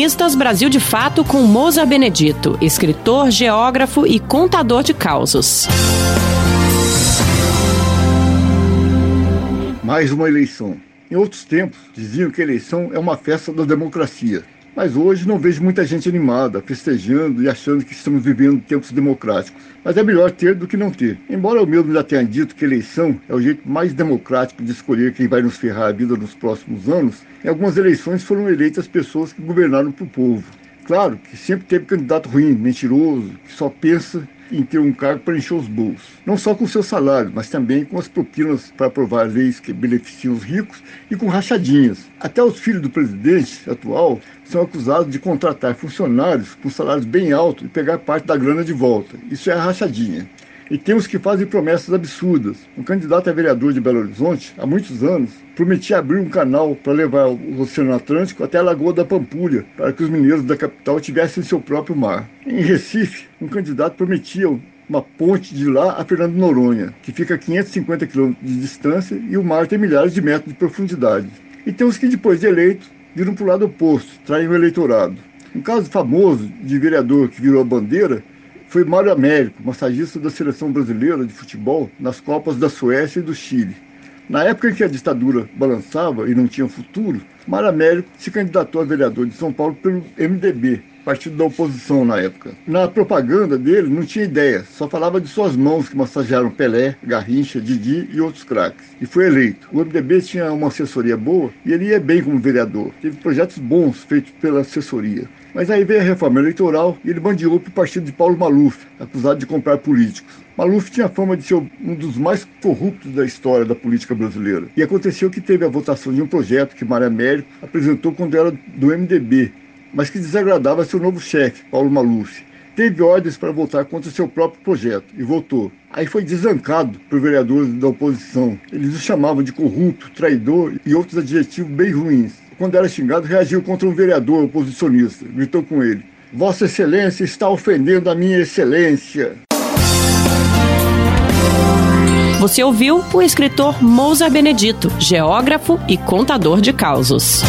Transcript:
Colunistas Brasil de Fato com Moza Benedito, escritor, geógrafo e contador de causos. Mais uma eleição. Em outros tempos, diziam que a eleição é uma festa da democracia. Mas hoje não vejo muita gente animada, festejando e achando que estamos vivendo tempos democráticos. Mas é melhor ter do que não ter. Embora eu mesmo já tenha dito que eleição é o jeito mais democrático de escolher quem vai nos ferrar a vida nos próximos anos, em algumas eleições foram eleitas pessoas que governaram para o povo. Claro que sempre teve candidato ruim, mentiroso, que só pensa em ter um cargo para encher os bolsos. Não só com seu salário, mas também com as propinas para aprovar leis que beneficiam os ricos e com rachadinhas. Até os filhos do presidente atual são acusados de contratar funcionários com salários bem altos e pegar parte da grana de volta. Isso é a rachadinha. E temos que fazem promessas absurdas. Um candidato a vereador de Belo Horizonte, há muitos anos, prometia abrir um canal para levar o Oceano Atlântico até a Lagoa da Pampulha, para que os mineiros da capital tivessem seu próprio mar. Em Recife, um candidato prometia uma ponte de lá a Fernando Noronha, que fica a 550 quilômetros de distância e o mar tem milhares de metros de profundidade. E tem os que, depois de eleitos, viram para o lado oposto, traem o eleitorado. Um caso famoso de vereador que virou a bandeira foi Mário Américo, massagista da seleção brasileira de futebol nas Copas da Suécia e do Chile. Na época em que a ditadura balançava e não tinha futuro, Mário Américo se candidatou a vereador de São Paulo pelo MDB, partido da oposição na época. Na propaganda dele não tinha ideia, só falava de suas mãos que massagearam Pelé, Garrincha, Didi e outros craques. E foi eleito. O MDB tinha uma assessoria boa e ele ia bem como vereador. Teve projetos bons feitos pela assessoria. Mas aí veio a reforma eleitoral e ele bandeou para o partido de Paulo Maluf, acusado de comprar políticos. Maluf tinha fama de ser um dos mais corruptos da história da política brasileira. E aconteceu que teve a votação de um projeto que Mário Américo apresentou quando era do MDB mas que desagradava seu novo chefe, Paulo Maluf. Teve ordens para votar contra seu próprio projeto e votou. Aí foi desancado por vereadores da oposição. Eles o chamavam de corrupto, traidor e outros adjetivos bem ruins. Quando era xingado, reagiu contra um vereador oposicionista. Gritou com ele: Vossa Excelência está ofendendo a minha excelência. Você ouviu o escritor Mousa Benedito, geógrafo e contador de causos.